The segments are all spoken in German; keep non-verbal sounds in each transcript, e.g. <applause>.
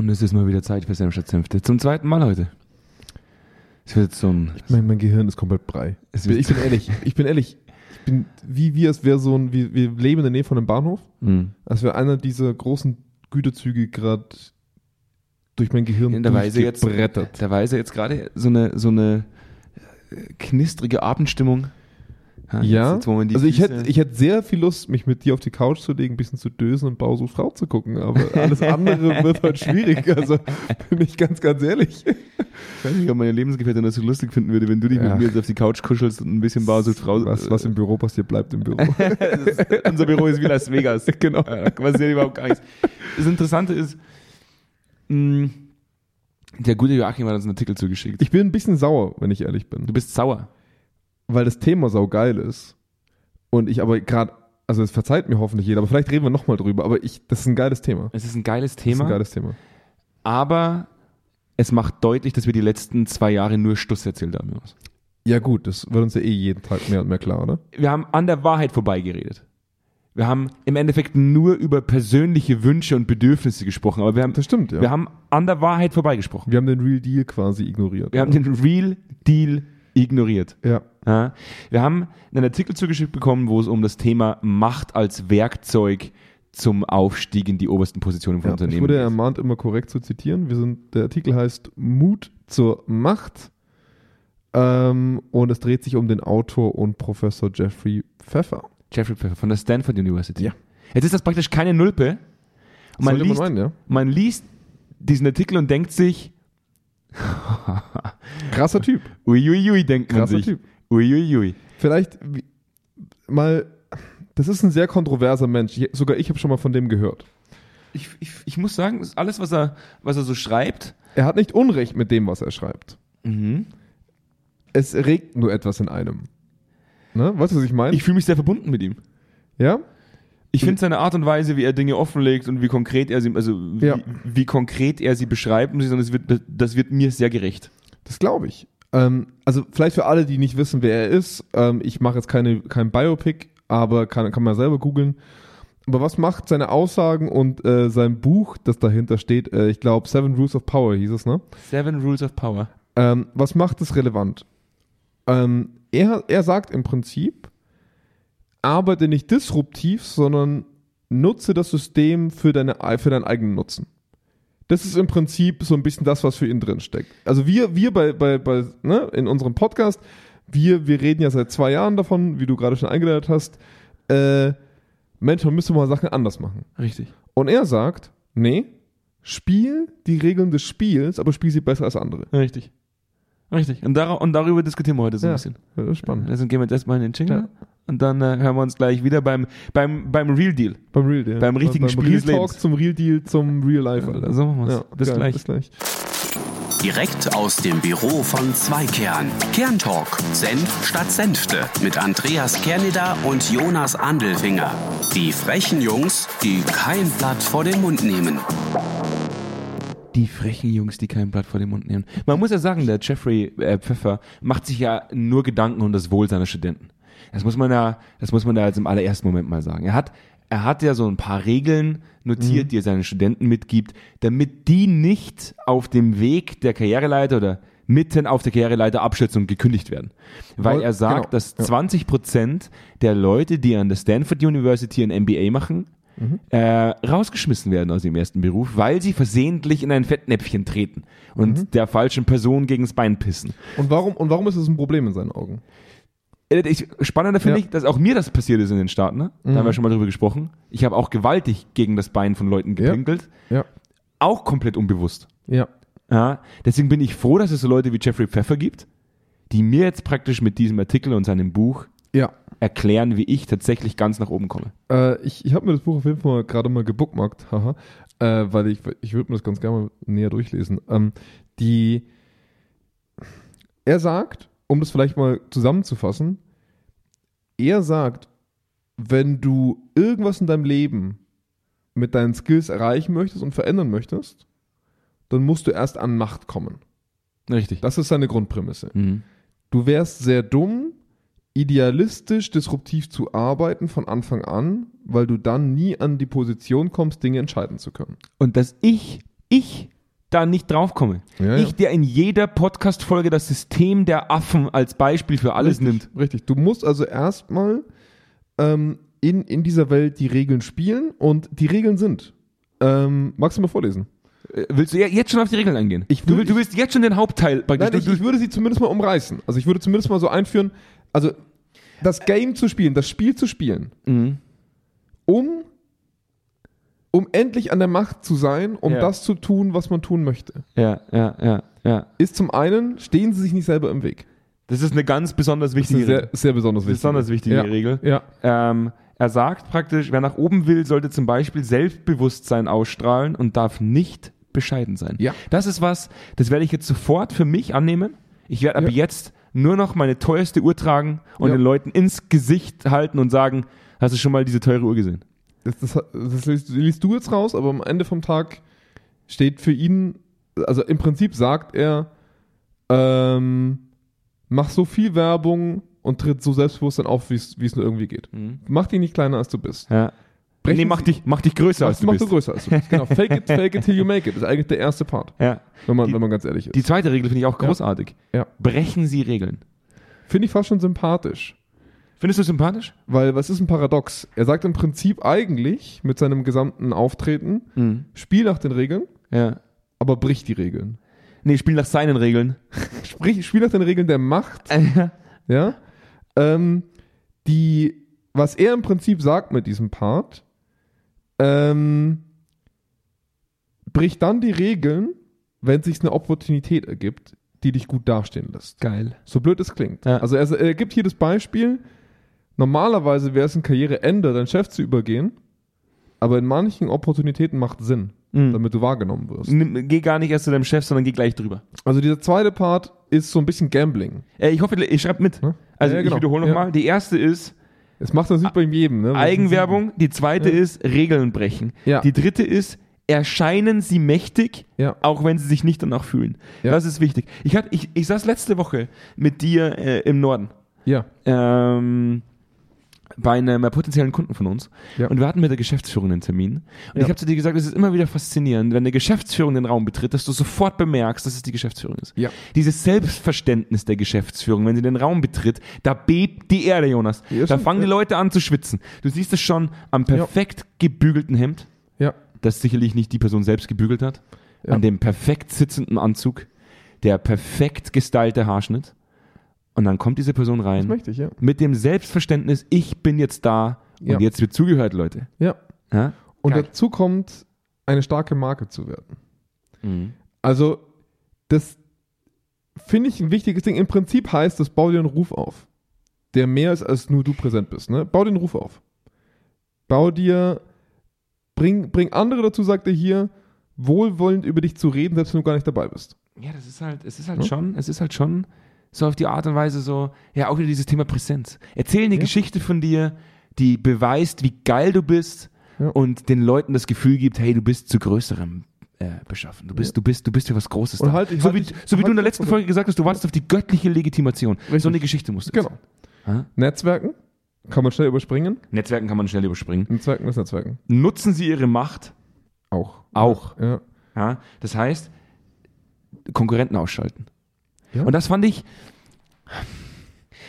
Und es ist mal wieder Zeit für Senf statt Senfte. Zum zweiten Mal heute. Es wird so ein. Mein, mein Gehirn ist komplett brei. Ich wird, bin <laughs> ehrlich, ich bin ehrlich. Ich bin wie wir, es wäre so ein, wir, wir leben in der Nähe von einem Bahnhof, Hm. als wäre einer dieser großen Güterzüge gerade durch mein Gehirn In der Weise jetzt, der Weise jetzt gerade so eine, so eine äh, knistrige Abendstimmung. Ja, jetzt, die also ich hätte, ich hätte sehr viel Lust, mich mit dir auf die Couch zu legen, ein bisschen zu dösen und Bausu Frau zu gucken, aber <laughs> alles andere wird halt schwierig, also bin ich ganz, ganz ehrlich. Ich weiß nicht, ob meine Lebensgefährtin das so lustig finden würde, wenn du dich Ja. mit mir jetzt auf die Couch kuschelst und ein bisschen Bausucht Frau. Was, was im Büro passiert, bleibt im Büro. <laughs> Ist- Unser Büro ist wie Las Vegas. <laughs> genau. Ja, Da passiert überhaupt gar nichts. Das Interessante ist, mh, der gute Joachim hat uns einen Artikel zugeschickt. Ich bin ein bisschen sauer, wenn ich ehrlich bin. Du bist sauer. Weil das Thema saugeil ist und ich aber gerade, also es verzeiht mir hoffentlich jeder, aber vielleicht reden wir nochmal drüber, aber ich, das ist ein geiles Thema. Es ist ein geiles Das ist Thema, ein geiles Thema. aber es macht deutlich, dass wir die letzten zwei Jahre nur Stuss erzählt haben. Ja gut, das wird uns ja eh jeden Tag mehr und mehr klar, oder? Wir haben an der Wahrheit vorbeigeredet. Wir haben im Endeffekt nur über persönliche Wünsche und Bedürfnisse gesprochen, aber wir haben, Das stimmt, ja. wir haben an der Wahrheit vorbeigesprochen. Wir haben den Real Deal quasi ignoriert. Wir haben den Real Deal ignoriert. ja. Ja. Wir haben einen Artikel zugeschickt bekommen, wo es um das Thema Macht als Werkzeug zum Aufstieg in die obersten Positionen von ja. Ich Unternehmen wurde geht. ermahnt, immer korrekt zu zitieren. Wir sind, der Artikel heißt Mut zur Macht ähm, und es dreht sich um den Autor und Professor Jeffrey Pfeffer. Jeffrey Pfeffer von der Stanford University. Ja. Jetzt ist das praktisch keine Nulpe. Und man liest, man meinen, ja. man liest diesen Artikel und denkt sich, <laughs> Krasser Typ. uiuiui, denkt man Krasser sich. Typ. Uiuiui. Vielleicht wie, mal, das ist ein sehr kontroverser Mensch. Ich, sogar ich habe schon mal von dem gehört. Ich, ich, ich muss sagen, alles, was er, was er so schreibt, Er hat nicht Unrecht mit dem, was er schreibt. mhm. Es regt nur etwas in einem. Ne? Weißt du, was ich meine? ich fühle mich sehr verbunden mit ihm. ja? Ich finde seine Art und Weise, wie er Dinge offenlegt und wie konkret er sie, also wie, Ja. wie konkret er sie beschreibt, muss ich sagen, das wird, das wird mir sehr gerecht. Das glaube ich. Ähm, also vielleicht für alle, die nicht wissen, wer er ist. Ähm, ich mache jetzt keine, kein Biopic, aber kann, kann man selber googeln. Aber was macht seine Aussagen und äh, sein Buch, das dahinter steht, äh, ich glaube Seven Rules of Power hieß es, ne? Seven Rules of Power. Ähm, was macht es relevant? Ähm, er, er sagt im Prinzip, arbeite nicht disruptiv, sondern nutze das System für, deine, für deinen eigenen Nutzen. Das ist im Prinzip so ein bisschen das, was für ihn drin steckt. Also wir, wir bei, bei, bei ne, in unserem Podcast, wir, wir reden ja seit zwei Jahren davon, wie du gerade schon eingeleitet hast, äh, Mensch, man müsste mal Sachen anders machen. Richtig. Und er sagt, nee, spiel die Regeln des Spiels, aber spiel sie besser als andere. Richtig. Richtig. Und, dar und darüber diskutieren wir heute so ein Ja. bisschen. Ja, das ist spannend. Also gehen wir jetzt erstmal in den Jingle Ja. Und dann äh, hören wir uns gleich wieder beim, beim, beim Real Deal. Beim Real Deal. Beim richtigen beim Spiel Real Talk Lebens. zum Real Deal zum Real Life, Alter. So machen wir's. Bis geil, gleich. Bis gleich. Direkt aus dem Büro von Zweikern. Kerntalk. Senf statt Senfte. Mit Andreas Kerneder und Jonas Andelfinger. Die frechen Jungs, die kein Blatt vor den Mund nehmen. Die frechen Jungs, die kein Blatt vor den Mund nehmen. Man muss ja sagen, der Jeffrey äh, Pfeffer macht sich ja nur Gedanken um das Wohl seiner Studenten. Das muss man ja, das muss man da jetzt im allerersten Moment mal sagen. Er hat, er hat ja so ein paar Regeln notiert, die er seinen Studenten mitgibt, damit die nicht auf dem Weg der Karriereleiter oder mitten auf der Karriereleiter und gekündigt werden. Weil er sagt, genau, dass ja. 20 Prozent der Leute, die an der Stanford University ein MBA machen, äh, rausgeschmissen werden aus ihrem ersten Beruf, weil sie versehentlich in ein Fettnäpfchen treten und der falschen Person gegens Bein pissen. Und warum, und warum ist das ein Problem in seinen Augen? Ich, spannender finde Ja. ich, dass auch mir das passiert ist in den Staaten. Ne? Da haben wir schon mal drüber gesprochen. Ich habe auch gewaltig gegen das Bein von Leuten gepinkelt. Ja. Auch komplett unbewusst. Ja. Ja, deswegen bin ich froh, dass es so Leute wie Jeffrey Pfeffer gibt, die mir jetzt praktisch mit diesem Artikel und seinem Buch Ja. erklären, wie ich tatsächlich ganz nach oben komme. Äh, ich ich habe mir das Buch auf jeden Fall gerade mal gebookmarkt, haha, äh, weil ich, ich würde mir das ganz gerne mal näher durchlesen. Ähm, die, er sagt, um das vielleicht mal zusammenzufassen, er sagt, wenn du irgendwas in deinem Leben mit deinen Skills erreichen möchtest und verändern möchtest, dann musst du erst an Macht kommen. Richtig. Das ist seine Grundprämisse. Mhm. Du wärst sehr dumm, idealistisch, disruptiv zu arbeiten von Anfang an, weil du dann nie an die Position kommst, Dinge entscheiden zu können. Und dass ich ich da nicht draufkomme. Ja, ich, der in jeder Podcast-Folge das System der Affen als Beispiel für alles richtig, nimmt. Richtig. Du musst also erstmal ähm, in, in dieser Welt die Regeln spielen und die Regeln sind. Ähm, magst du mal vorlesen? Äh, Willst du jetzt schon auf die Regeln eingehen? Ich du, will- will- du willst jetzt schon den Hauptteil praktisch. Nein, ich, du, ich würde sie zumindest mal umreißen. Also ich würde zumindest mal so einführen, also das Game zu spielen, das Spiel zu spielen, Mhm. um, um endlich an der Macht zu sein, um Ja. das zu tun, was man tun möchte, Ja, ja, ja, ja. ist zum einen, stehen sie sich nicht selber im Weg. Das ist eine ganz besonders wichtige Regel. sehr, sehr besonders wichtig. Besonders wichtige ja. Regel. Ja. Ähm, er sagt praktisch, wer nach oben will, sollte zum Beispiel Selbstbewusstsein ausstrahlen und darf nicht bescheiden sein. Ja. Das ist was, das werde ich jetzt sofort für mich annehmen. Ich werde ab Ja. jetzt nur noch meine teuerste Uhr tragen und Ja. den Leuten ins Gesicht halten und sagen, hast du schon mal diese teure Uhr gesehen? Das, das, das liest, liest du jetzt raus, aber am Ende vom Tag steht für ihn, also im Prinzip sagt er, ähm, mach so viel Werbung und tritt so selbstbewusst auf, wie es nur irgendwie geht. Mach dich nicht kleiner, als du bist. Ja. Brechen nee, mach dich, mach dich größer, als Mach, du mach bist. du größer als du bist. Genau. <laughs> Fake it, fake it till you make it. ist eigentlich der erste Part, ja. wenn man, Die- wenn man ganz ehrlich ist. Die zweite Regel finde ich auch Ja. großartig. Ja. Brechen Sie Regeln. Finde ich fast schon sympathisch. Findest du sympathisch? Weil was ist ein Paradox? Er sagt im Prinzip eigentlich mit seinem gesamten Auftreten, Mhm. spiel nach den Regeln, Ja. aber brich die Regeln. Nee, spiel nach seinen Regeln. <laughs> Sprich, spiel nach den Regeln der Macht, ja, ähm, die, was er im Prinzip sagt mit diesem Part, ähm, brich dann die Regeln, wenn sich eine Opportunität ergibt, die dich gut dastehen lässt. Geil. So blöd es klingt. Ja. Also er, er gibt hier das Beispiel, normalerweise wäre es ein Karriereende, deinen Chef zu übergehen, aber in manchen Opportunitäten macht Sinn, Mhm. damit du wahrgenommen wirst. Nimm, geh gar nicht erst zu deinem Chef, sondern geh gleich drüber. Also dieser zweite Part ist so ein bisschen Gambling. Äh, ich hoffe, ihr schreibt mit. Ne? Also Ja, ja, genau. ich wiederhole Ja. nochmal. Die erste ist Es macht das nicht bei jedem, ne? Eigenwerbung, die zweite Ja. ist Regeln brechen. Ja. Die dritte ist erscheinen sie mächtig, Ja. auch wenn sie sich nicht danach fühlen. Ja. Das ist wichtig. Ich, hatte, ich, ich saß letzte Woche mit dir äh, im Norden. Ja. ähm, bei einem äh, potenziellen Kunden von uns. Ja. Und wir hatten mit der Geschäftsführung einen Termin. Und Ja. ich habe zu dir gesagt, es ist immer wieder faszinierend, wenn eine Geschäftsführung den Raum betritt, dass du sofort bemerkst, dass es die Geschäftsführung ist. Ja. Dieses Selbstverständnis der Geschäftsführung, wenn sie den Raum betritt, da bebt die Erde, Jonas. Ja, da fangen die. Leute an zu schwitzen. Du siehst es schon am perfekt gebügelten Hemd, Ja. das sicherlich nicht die Person selbst gebügelt hat, Ja. an dem perfekt sitzenden Anzug, der perfekt gestylte Haarschnitt. Und dann kommt diese Person Das rein möchte ich, ja. mit dem Selbstverständnis, ich bin jetzt da und Ja. jetzt wird zugehört, Leute. Ja. Ja? Und Geil. dazu kommt, eine starke Marke zu werden. Mhm. Also, das finde ich ein wichtiges Ding. Im Prinzip heißt das, bau dir einen Ruf auf, der mehr ist, als nur du präsent bist. Ne? Bau dir einen Ruf auf. Bau dir, bring, bring andere dazu, sagt er hier, wohlwollend über dich zu reden, selbst wenn du gar nicht dabei bist. Ja, das ist halt, es ist halt Ja. schon, es ist halt schon so auf die Art und Weise so, ja, auch wieder dieses Thema Präsenz. Erzähl eine Ja. Geschichte von dir, die beweist, wie geil du bist Ja. und den Leuten das Gefühl gibt, hey, du bist zu größerem äh, beschaffen. Du bist, Ja. du bist, du bist für was Großes Und halt- so halt wie, dich- so wie halt du in der dich letzten Folge gesagt hast, du wartest auf die göttliche Legitimation. Richtig. So eine Geschichte musst du Genau. Ha? Netzwerken kann man schnell überspringen. Netzwerken kann man schnell überspringen. Netzwerken ist Netzwerken. Nutzen sie ihre Macht Auch. auch. Ja. Ja, das heißt, Konkurrenten ausschalten. Ja. Und das fand ich.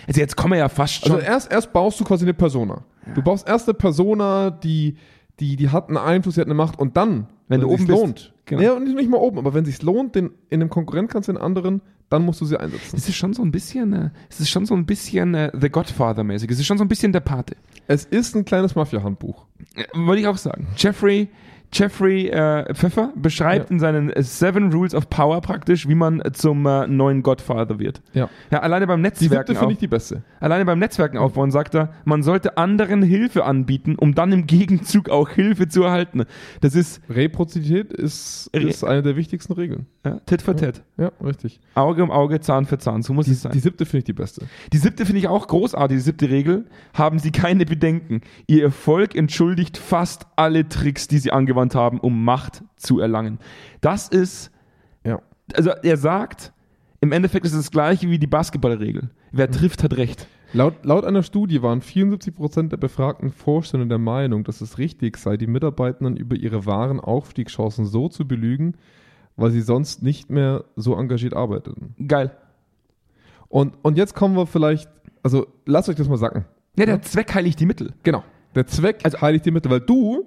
Also jetzt kommen wir ja fast schon. Also erst, erst baust du quasi eine Persona. Du baust erst eine Persona, die, die, die hat einen Einfluss, die hat eine Macht und dann, Wenn du sich's oben bist, lohnt, genau. ja, und nicht, nicht mal oben, aber wenn es sich lohnt, den, in einem Konkurrent kannst du den anderen, dann musst du sie einsetzen. es ist schon so ein bisschen, äh, es ist schon so ein bisschen äh, The Godfather-mäßig. Es ist schon so ein bisschen der Pate. Es ist ein kleines Mafia-Handbuch. Äh, Wollte ich auch sagen. Jeffrey, Jeffrey äh, Pfeffer beschreibt Ja. in seinen Seven Rules of Power praktisch, wie man zum äh, neuen Godfather wird. Ja. Ja, alleine beim Die Netzwerken siebte finde ich die beste. Alleine beim Netzwerken aufbauen sagt er, man sollte anderen Hilfe anbieten, um dann im Gegenzug auch Hilfe zu erhalten. Das ist Reprozität ist, ist eine der wichtigsten Regeln. ja, Tit for Tat. Ja, richtig. Auge um Auge, Zahn für Zahn. So muss Die, es sein. die siebte finde ich die beste. Die siebte finde ich auch großartig, die siebte Regel. Haben Sie keine Bedenken. Ihr Erfolg entschuldigt fast alle Tricks, die Sie angewandt haben, um Macht zu erlangen. Das ist, Ja. also er sagt, im Endeffekt ist es das gleiche wie die Basketballregel. Wer trifft, hat recht. Laut, laut einer Studie waren 74% der befragten Vorstände der Meinung, dass es richtig sei, die Mitarbeitenden über ihre wahren Aufstiegschancen so zu belügen, weil sie sonst nicht mehr so engagiert arbeiteten. Geil. Und, und jetzt kommen wir vielleicht, also lasst euch das mal sacken. Ja, der Zweck heiligt die Mittel. Genau. Der Zweck also, heiligt die Mitte, weil du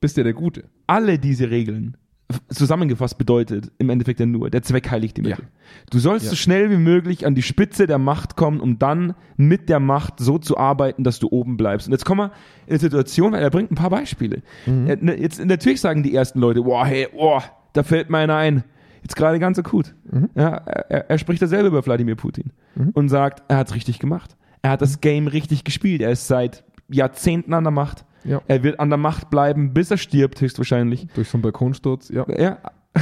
bist ja der Gute. Alle diese Regeln zusammengefasst bedeutet im Endeffekt ja nur, der Zweck heiligt die Mittel. Ja. Du sollst ja. so schnell wie möglich an die Spitze der Macht kommen, um dann mit der Macht so zu arbeiten, dass du oben bleibst. Und jetzt kommen wir in eine Situation, weil er bringt ein paar Beispiele. Mhm. Ne, jetzt natürlich sagen die ersten Leute, boah, hey, boah, da fällt mir einer ein. Jetzt gerade ganz akut. Mhm. Ja, er, er, spricht da selber über Wladimir Putin mhm. und sagt, er hat es richtig gemacht. Er hat das Game richtig gespielt. Er ist seit Jahrzehnten an der Macht. Ja. Er wird an der Macht bleiben, bis er stirbt, höchstwahrscheinlich. Durch so einen Balkonsturz, ja. Ja. <laughs>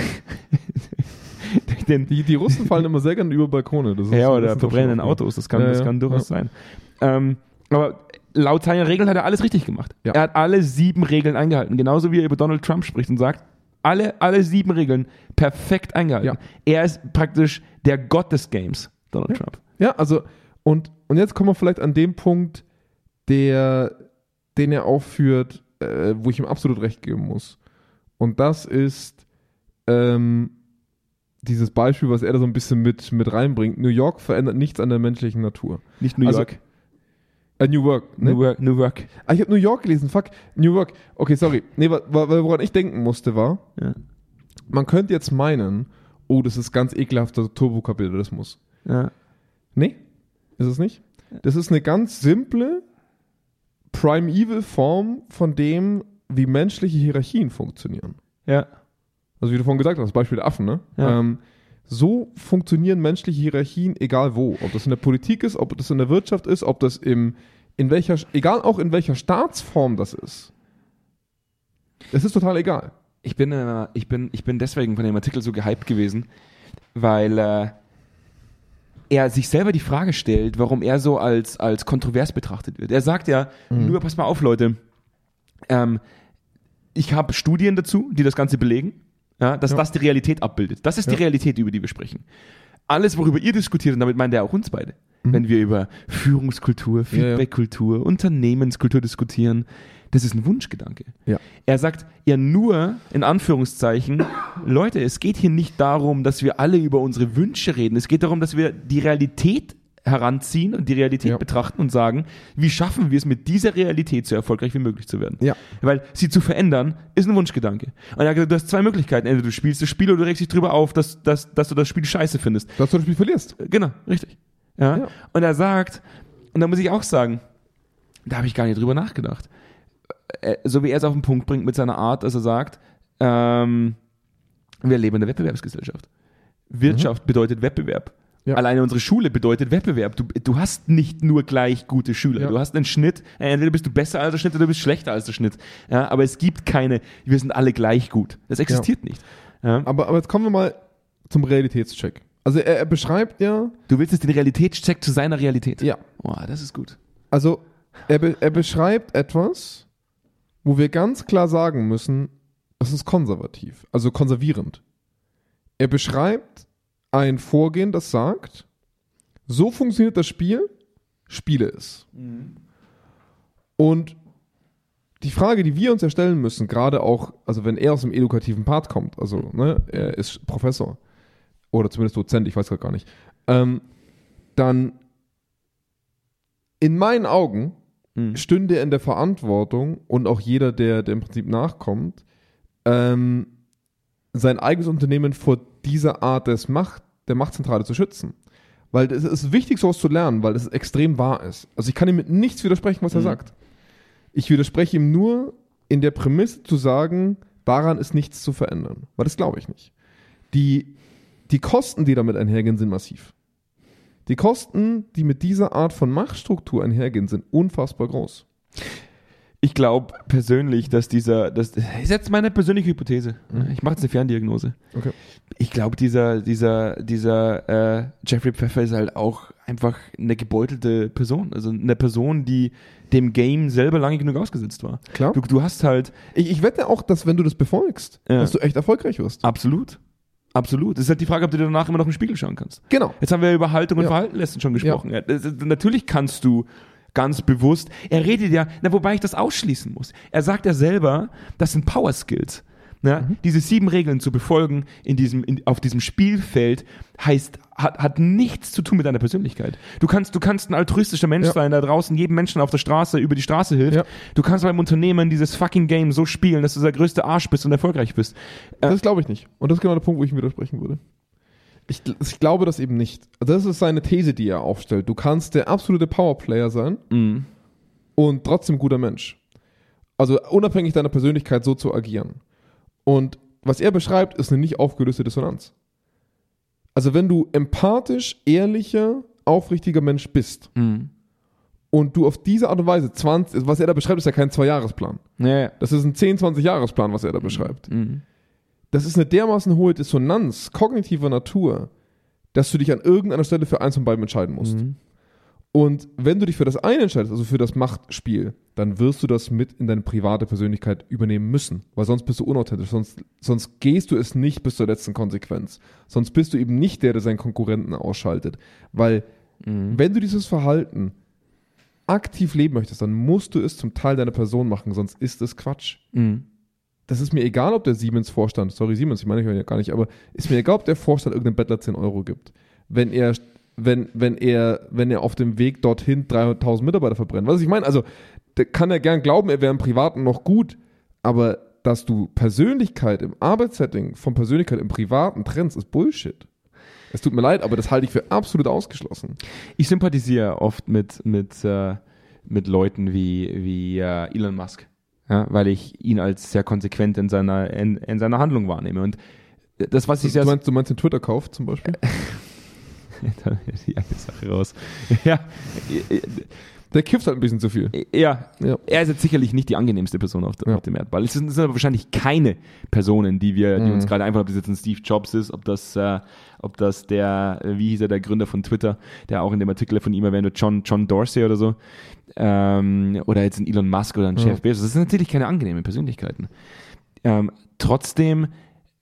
die, die Russen fallen immer sehr gerne über Balkone. ja, oder verbrennenden Autos, das kann, ja, das kann durchaus sein. Ähm, aber laut seiner Regeln hat er alles richtig gemacht. Ja. Er hat alle sieben Regeln eingehalten. Genauso wie er über Donald Trump spricht und sagt, alle, alle sieben Regeln perfekt eingehalten. Ja. Er ist praktisch der Gott des Games, Donald ja. Trump. Ja, also, und, und jetzt kommen wir vielleicht an dem Punkt, der, den er aufführt, äh, wo ich ihm absolut recht geben muss. Und das ist ähm, dieses Beispiel, was er da so ein bisschen mit, mit reinbringt. New York verändert nichts an der menschlichen Natur. Nicht New also, York. Äh, New York, ne? New York. New York. Ah, ich habe New York gelesen. Fuck, New York. Okay, sorry. Nee, woran ich denken musste war, ja. man könnte jetzt meinen, oh, das ist ganz ekelhafter Turbokapitalismus. Ja. Nee, ist es nicht. Das ist eine ganz simple, Primeval Form von dem, wie menschliche Hierarchien funktionieren. Ja. Also wie du vorhin gesagt hast, Beispiel der Affen, ne? Ja. Ähm, so funktionieren menschliche Hierarchien, egal wo. Ob das in der Politik ist, ob das in der Wirtschaft ist, ob das im, in welcher, egal auch in welcher Staatsform das ist. Es ist total egal. Ich bin, äh, ich, bin, ich bin deswegen von dem Artikel so gehypt gewesen, weil äh, er sich selber die Frage stellt, warum er so als, als kontrovers betrachtet wird. Er sagt ja, mhm. nur pass mal auf, Leute, ähm, ich habe Studien dazu, die das Ganze belegen, ja, dass ja. das die Realität abbildet. Das ist ja. die Realität, über die wir sprechen. Alles, worüber ihr diskutiert, und damit meint er auch uns beide, mhm. wenn wir über Führungskultur, Feedbackkultur, Unternehmenskultur diskutieren, das ist ein Wunschgedanke. Ja. Er sagt ja nur, in Anführungszeichen, Leute, es geht hier nicht darum, dass wir alle über unsere Wünsche reden. Es geht darum, dass wir die Realität heranziehen und die Realität ja. betrachten und sagen, wie schaffen wir es mit dieser Realität so erfolgreich wie möglich zu werden. Ja. Weil sie zu verändern, ist ein Wunschgedanke. Und er hat gesagt, du hast zwei Möglichkeiten. Entweder du spielst das Spiel oder du regst dich drüber auf, dass, dass, dass du das Spiel scheiße findest. Dass du das Spiel verlierst. Genau, richtig. Ja. ja. Und er sagt, und da muss ich auch sagen, da habe ich gar nicht drüber nachgedacht. Äh, so wie er es auf den Punkt bringt mit seiner Art, dass er sagt, ähm, wir leben in der Wettbewerbsgesellschaft. Wirtschaft mhm. bedeutet Wettbewerb. Ja. Alleine unsere Schule bedeutet Wettbewerb. Du, du hast nicht nur gleich gute Schüler. Ja. Du hast einen Schnitt. Äh, entweder bist du besser als der Schnitt oder du bist schlechter als der Schnitt. Ja, aber es gibt keine, wir sind alle gleich gut. Das existiert nicht. Aber, aber jetzt kommen wir mal zum Realitätscheck. Also er, er beschreibt ja. Du willst jetzt den Realitätscheck zu seiner Realität. Ja. Boah, das ist gut. Also er, be, er beschreibt etwas, wo wir ganz klar sagen müssen, das ist konservativ, also konservierend. Er beschreibt ein Vorgehen, das sagt, so funktioniert das Spiel, spiele es. Mhm. Und die Frage, die wir uns ja stellen müssen, gerade auch, also wenn er aus dem edukativen Part kommt, also ne, er ist Professor oder zumindest Dozent, ich weiß gerade gar nicht, ähm, dann in meinen Augen mhm. stünde er in der Verantwortung und auch jeder, der, der im Prinzip nachkommt, ähm, sein eigenes Unternehmen vor dieser Art des Macht, der Machtzentrale zu schützen. Weil es ist wichtig, sowas zu lernen, weil es extrem wahr ist. Also ich kann ihm mit nichts widersprechen, was mhm. er sagt. Ich widerspreche ihm nur in der Prämisse zu sagen, daran ist nichts zu verändern. Weil das glaube ich nicht. Die, die Kosten, die damit einhergehen, sind massiv. Die Kosten, die mit dieser Art von Machtstruktur einhergehen, sind unfassbar groß. Ich glaube persönlich, dass dieser, das ist jetzt meine persönliche Hypothese. Mhm. Ich mache jetzt eine Ferndiagnose. Okay. Ich glaube, dieser, dieser, dieser äh, Jeffrey Pfeffer ist halt auch einfach eine gebeutelte Person. Also eine Person, die dem Game selber lange genug ausgesetzt war. Klar. Du, du hast halt. Ich, ich wette auch, dass wenn du das befolgst, ja. dass du echt erfolgreich wirst. Absolut. Absolut. Das ist halt die Frage, ob du dir danach immer noch im Spiegel schauen kannst. Genau. Jetzt haben wir über Haltung und Ja. Verhalten letztens schon gesprochen. Ja. ist- natürlich kannst du ganz bewusst, er redet ja, na, wobei ich das ausschließen muss. Er sagt ja selber, das sind Power Skills. Ja, Mhm. Diese sieben Regeln zu befolgen in diesem, in, auf diesem Spielfeld heißt, hat, hat nichts zu tun mit deiner Persönlichkeit. Du kannst, du kannst ein altruistischer Mensch Ja. sein, der draußen jedem Menschen auf der Straße über die Straße hilft. Ja. Du kannst beim Unternehmen dieses fucking Game so spielen, dass du der größte Arsch bist und erfolgreich bist. Das glaube ich nicht. Und das ist genau der Punkt, wo ich ihm widersprechen würde. Ich, ich glaube das eben nicht. Das ist seine These, die er aufstellt. Du kannst der absolute Powerplayer sein Mhm. und trotzdem guter Mensch. Also unabhängig deiner Persönlichkeit so zu agieren. Und was er beschreibt, ist eine nicht aufgelöste Dissonanz. Also wenn du empathisch, ehrlicher, aufrichtiger Mensch bist Mhm. und du auf diese Art und Weise 20, was er da beschreibt, ist ja kein Zwei-Jahres-Plan. Ja. Das ist ein 10-, 20-Jahres-Plan, was er da beschreibt. Mhm. Das ist eine dermaßen hohe Dissonanz kognitiver Natur, dass du dich an irgendeiner Stelle für eins von beiden entscheiden musst. Mhm. Und wenn du dich für das eine entscheidest, also für das Machtspiel, dann wirst du das mit in deine private Persönlichkeit übernehmen müssen, weil sonst bist du unauthentisch, sonst, sonst gehst du es nicht bis zur letzten Konsequenz. Sonst bist du eben nicht der, der seinen Konkurrenten ausschaltet. Weil Mhm. wenn du dieses Verhalten aktiv leben möchtest, dann musst du es zum Teil deiner Person machen, sonst ist es Quatsch. Mhm. Das ist mir egal, ob der Siemens-Vorstand, sorry Siemens, ich meine ich ja gar nicht, aber ist mir egal, ob der Vorstand irgendeinem Bettler 10 Euro gibt. Wenn er, wenn, wenn er, wenn er auf dem Weg dorthin 300.000 Mitarbeiter verbrennt. Was ich meine, also, kann er gern glauben, er wäre im Privaten noch gut, aber dass du Persönlichkeit im Arbeitssetting von Persönlichkeit im Privaten trennst, ist Bullshit. Es tut mir leid, aber das halte ich für absolut ausgeschlossen. Ich sympathisiere oft mit, mit, äh, mit Leuten wie, wie äh, Elon Musk, ja, weil ich ihn als sehr konsequent in seiner, in, in seiner Handlung wahrnehme. Und das, was ich sehr Du meinst, du meinst den Twitter-Kauf zum Beispiel? <laughs> <laughs> die eine Sache raus. <laughs> Ja, Der kifft halt ein bisschen zu viel. ja, Ja. er ist jetzt sicherlich nicht die angenehmste Person auf, Ja. auf dem Erdball. Es sind, es sind aber wahrscheinlich keine Personen, die wir, die Mhm. uns gerade einfach, ob das jetzt ein Steve Jobs ist, ob das, äh, ob das der, äh, wie hieß er, der Gründer von Twitter, der auch in dem Artikel von ihm erwähnt wird, John, John Dorsey oder so, ähm, oder jetzt ein Elon Musk oder ein Ja. Jeff Bezos. Das sind natürlich keine angenehmen Persönlichkeiten. Ähm, trotzdem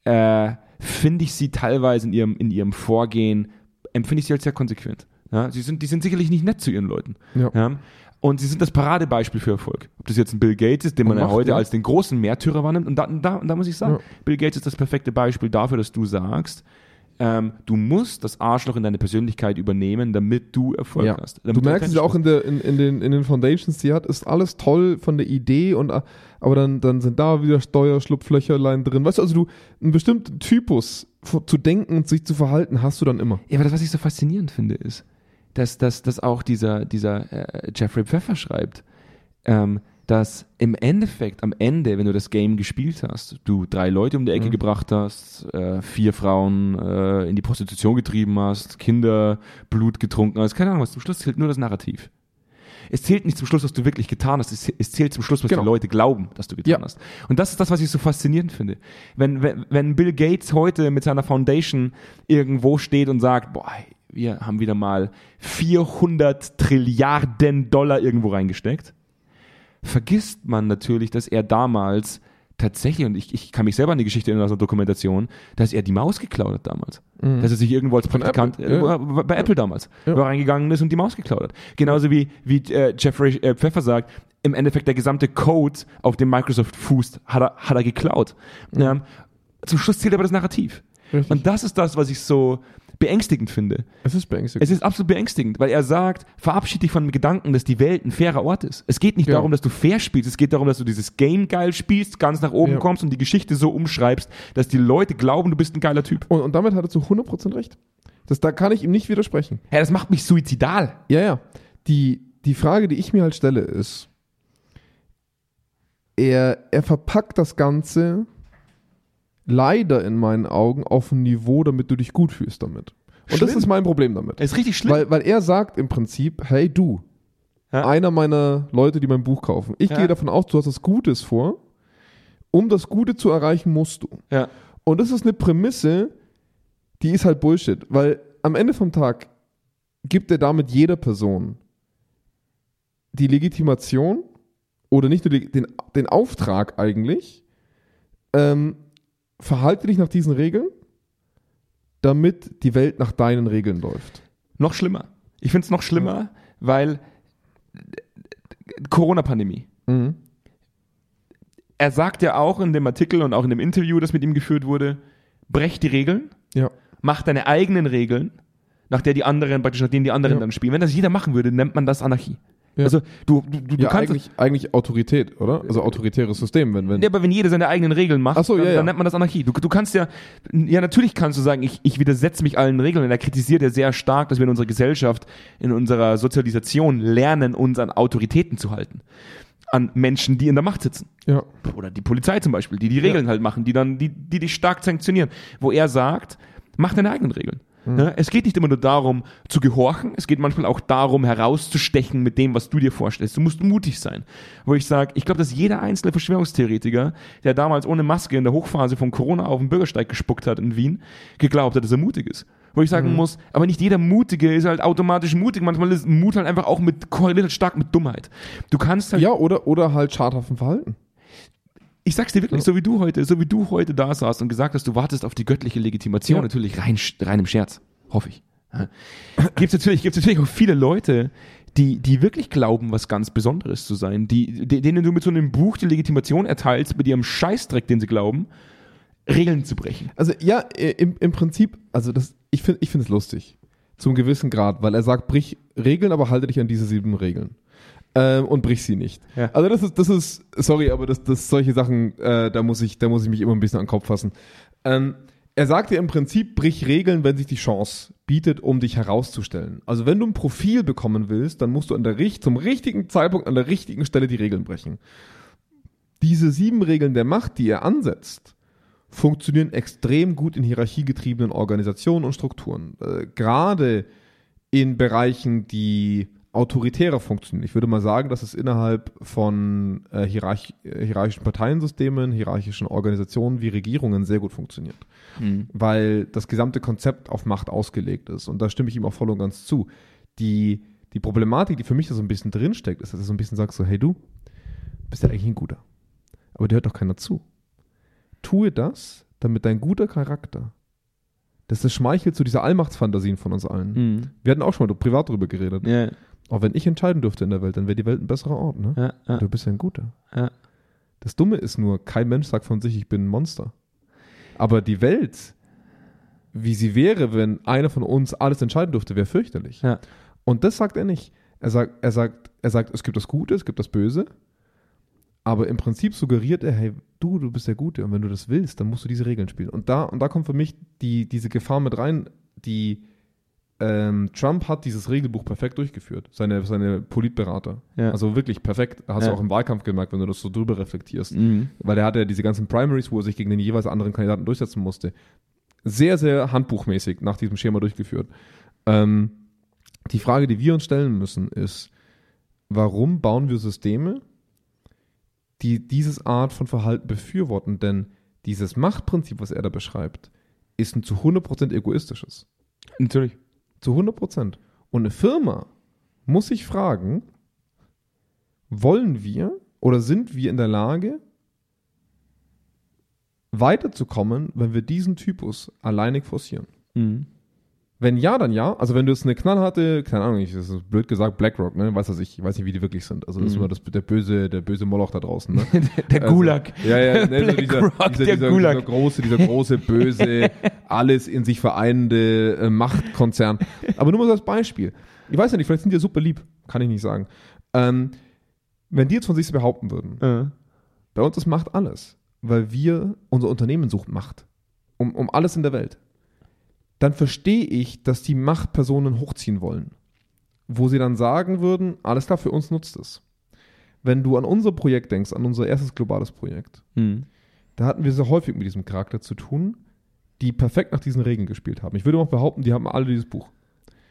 äh, finde ich sie teilweise in ihrem, in ihrem Vorgehen, empfinde ich sie als sehr konsequent. Ja, sie sind, die sind sicherlich nicht nett zu ihren Leuten. Ja. Ja? Und sie sind das Paradebeispiel für Erfolg. Ob das jetzt ein Bill Gates ist, den man ja heute ja. als den großen Märtyrer wahrnimmt. Und da, und da, und da muss ich sagen. Bill Gates ist das perfekte Beispiel dafür, dass du sagst, ähm, du musst das Arschloch in deine Persönlichkeit übernehmen, damit du Erfolg Ja. hast. Du merkst es ja auch in, der, in, in, den, in den Foundations, die hat, ist alles toll von der Idee und aber dann, dann sind da wieder Steuerschlupflöcherlein drin. Weißt du, also du, einen bestimmten Typus zu denken und sich zu verhalten, hast du dann immer. Ja, aber das, was ich so faszinierend finde, ist, dass, dass, dass auch dieser, dieser äh, Jeffrey Pfeffer schreibt, ähm, dass im Endeffekt, am Ende, wenn du das Game gespielt hast, du drei Leute um die Ecke Mhm. gebracht hast, äh, vier Frauen äh, in die Prostitution getrieben hast, Kinder Blut getrunken hast, keine Ahnung was, zum Schluss zählt nur das Narrativ. Es zählt nicht zum Schluss, was du wirklich getan hast, es, es zählt zum Schluss, was Genau. die Leute glauben, dass du getan Ja. hast. Und das ist das, was ich so faszinierend finde. Wenn, wenn, wenn Bill Gates heute mit seiner Foundation irgendwo steht und sagt, boah, wir haben wieder mal 400 Trilliarden Dollar irgendwo reingesteckt, vergisst man natürlich, dass er damals tatsächlich, und ich, ich kann mich selber an die Geschichte erinnern aus einer Dokumentation, dass er die Maus geklaut hat damals. Dass er sich irgendwo als Praktikant, Apple, ja. äh, bei Apple damals, Ja. reingegangen ist und die Maus geklaut hat. Genauso wie, wie äh, Jeffrey äh, Pfeffer sagt, im Endeffekt der gesamte Code, auf dem Microsoft fußt, hat er, hat er geklaut. Ähm, zum Schluss zählt aber das Narrativ. Richtig. Und das ist das, was ich so beängstigend finde. es ist beängstigend. Es ist absolut beängstigend, weil er sagt, verabschiede dich von dem Gedanken, dass die Welt ein fairer Ort ist. Es geht nicht Ja. darum, dass du fair spielst, es geht darum, dass du dieses Game geil spielst, ganz nach oben Ja. kommst und die Geschichte so umschreibst, dass die Leute glauben, du bist ein geiler Typ. und, und damit hat er zu 100% recht. Das, da kann ich ihm nicht widersprechen. Ja, das macht mich suizidal. Ja, ja. Die, die Frage, die ich mir halt stelle, ist, er, er verpackt das Ganze leider in meinen Augen auf ein Niveau, damit du dich gut fühlst damit. Und das Schlimm. ist mein Problem damit. Das ist richtig schlimm. Weil, weil er sagt im Prinzip, hey du, Ja. einer meiner Leute, die mein Buch kaufen, ich Ja. gehe davon aus, du hast das Gutes vor. Um das Gute zu erreichen, musst du. ja. Und das ist eine Prämisse, die ist halt Bullshit, weil am Ende vom Tag gibt er damit jeder Person die Legitimation oder nicht nur den, den Auftrag eigentlich, ähm, verhalte dich nach diesen Regeln damit die Welt nach deinen Regeln läuft. Noch schlimmer. Ich finde es noch schlimmer, weil Corona-Pandemie. Mhm. Er sagt ja auch in dem Artikel und auch in dem Interview, das mit ihm geführt wurde, brech die Regeln, Ja. mach deine eigenen Regeln, nach der die anderen, praktisch nach denen die anderen Ja. dann spielen. Wenn das jeder machen würde, nennt man das Anarchie. Ja. Also du, du, du, ja, kannst eigentlich, eigentlich Autorität, oder? Also autoritäres System, wenn, wenn. Ja, aber wenn jeder seine eigenen Regeln macht, Ach so, dann, ja, ja. dann nennt man das Anarchie. Du, du kannst ja, ja, natürlich kannst du sagen, ich, ich widersetze mich allen Regeln. Und er kritisiert ja sehr stark, dass wir in unserer Gesellschaft, in unserer Sozialisation lernen, uns an Autoritäten zu halten. An Menschen, die in der Macht sitzen. ja. Oder die Polizei zum Beispiel, die die Regeln halt machen, die dann, die, die dich stark sanktionieren. Wo er sagt, mach deine eigenen Regeln. Ja, es geht nicht immer nur darum, zu gehorchen, es geht manchmal auch darum, herauszustechen mit dem, was du dir vorstellst. Du musst mutig sein. Wo ich sage, ich glaube, dass jeder einzelne Verschwörungstheoretiker, der damals ohne Maske in der Hochphase von Corona auf den Bürgersteig gespuckt hat in Wien, geglaubt hat, dass er mutig ist. Wo ich sagen muss, aber nicht jeder Mutige ist halt automatisch mutig. Manchmal ist Mut halt einfach auch mit, korreliert halt stark mit Dummheit. Du kannst halt ja, oder, oder halt schadhaften Verhalten. Ich sag's dir wirklich, so wie du heute, so wie du heute da saßt und gesagt hast, du wartest auf die göttliche Legitimation, Ja. natürlich rein, rein im Scherz, hoffe ich. Gibt's natürlich, gibt's natürlich auch viele Leute, die, die wirklich glauben, was ganz Besonderes zu sein, die, de- denen du mit so einem Buch die Legitimation erteilst, mit ihrem Scheißdreck, den sie glauben, Regeln zu brechen. Also ja, im, im Prinzip, also das, ich finde ich finde es lustig. Zum gewissen Grad, weil er sagt, brich Regeln, aber halte dich an diese sieben Regeln. Ähm, und brich sie nicht. Ja. Also das ist, das ist, sorry, aber das, das solche Sachen, äh, da muss ich, da muss ich mich immer ein bisschen an den Kopf fassen. Ähm, er sagt dir im Prinzip, brich Regeln, wenn sich die Chance bietet, um dich herauszustellen. Also wenn du ein Profil bekommen willst, dann musst du an der, zum richtigen Zeitpunkt an der richtigen Stelle die Regeln brechen. Diese sieben Regeln der Macht, die er ansetzt, funktionieren extrem gut in hierarchiegetriebenen Organisationen und Strukturen. Äh, gerade in Bereichen, die autoritärer funktionieren. Ich würde mal sagen, dass es innerhalb von äh, hierarch äh, hierarchischen Parteiensystemen, hierarchischen Organisationen wie Regierungen sehr gut funktioniert. Weil das gesamte Konzept auf Macht ausgelegt ist. Und da stimme ich ihm auch voll und ganz zu. Die, die Problematik, die für mich da so ein bisschen drinsteckt, ist, dass er so ein bisschen sagt so, hey du, bist ja eigentlich ein Guter. Aber dir hört doch keiner zu tue das, damit dein guter Charakter, das ist schmeichelt zu dieser Allmachtsfantasien von uns allen. Mhm. Wir hatten auch schon mal privat drüber geredet. Ja, Auch wenn ich entscheiden dürfte in der Welt, dann wäre die Welt ein besserer Ort. Ne? ja, ja, Du bist ja ein guter. ja. Das Dumme ist nur, kein Mensch sagt von sich, ich bin ein Monster. Aber die Welt, wie sie wäre, wenn einer von uns alles entscheiden dürfte, wäre fürchterlich. Ja. Und das sagt er nicht. Er sagt, er sagt, er sagt, es gibt das Gute, es gibt das Böse. Aber im Prinzip suggeriert er, hey, du, du bist der Gute und wenn du das willst, dann musst du diese Regeln spielen. Und da, und da kommt für mich die, diese Gefahr mit rein, die ähm, Trump hat dieses Regelbuch perfekt durchgeführt, seine, seine Politberater. Ja. Also wirklich perfekt. Hast Ja. du auch im Wahlkampf gemerkt, wenn du das so drüber reflektierst. Mhm. Weil er hatte ja diese ganzen Primaries, wo er sich gegen den jeweils anderen Kandidaten durchsetzen musste. Sehr, sehr handbuchmäßig nach diesem Schema durchgeführt. Ähm, die Frage, die wir uns stellen müssen, ist, warum bauen wir Systeme, die dieses Art von Verhalten befürworten? Denn dieses Machtprinzip, was er da beschreibt, ist ein zu 100% egoistisches. Natürlich. Zu 100 Prozent. Und eine Firma muss sich fragen, wollen wir oder sind wir in der Lage, weiterzukommen, wenn wir diesen Typus alleinig forcieren? Mhm. Wenn ja, dann ja. Also wenn du jetzt eine knallharte, keine Ahnung, ich- das ist blöd gesagt, BlackRock, ne? Weiß das ich, weiß nicht, wie die wirklich sind. Also das ist Mhm. immer das, der böse, der böse Moloch da draußen, ne? <laughs> Der Also, Gulag. Ja, ja, ne, so dieser, <laughs> BlackRock, dieser, der dieser, Gulag. dieser große, dieser große, böse, <laughs> alles in sich vereinende äh, Machtkonzern. Aber nur mal so als Beispiel. Ich weiß ja nicht, vielleicht sind die ja super lieb, kann ich nicht sagen. Ähm, wenn die jetzt von sich behaupten würden, Äh. bei uns ist Macht alles, weil wir, unser Unternehmen sucht Macht. Um, um alles in der Welt. Dann verstehe ich, dass die Machtpersonen hochziehen wollen. Wo sie dann sagen würden, alles klar, für uns nutzt es. Wenn du an unser Projekt denkst, an unser erstes globales Projekt, Mhm. da hatten wir sehr häufig mit diesem Charakter zu tun, die perfekt nach diesen Regeln gespielt haben. Ich würde auch behaupten, die haben alle dieses Buch.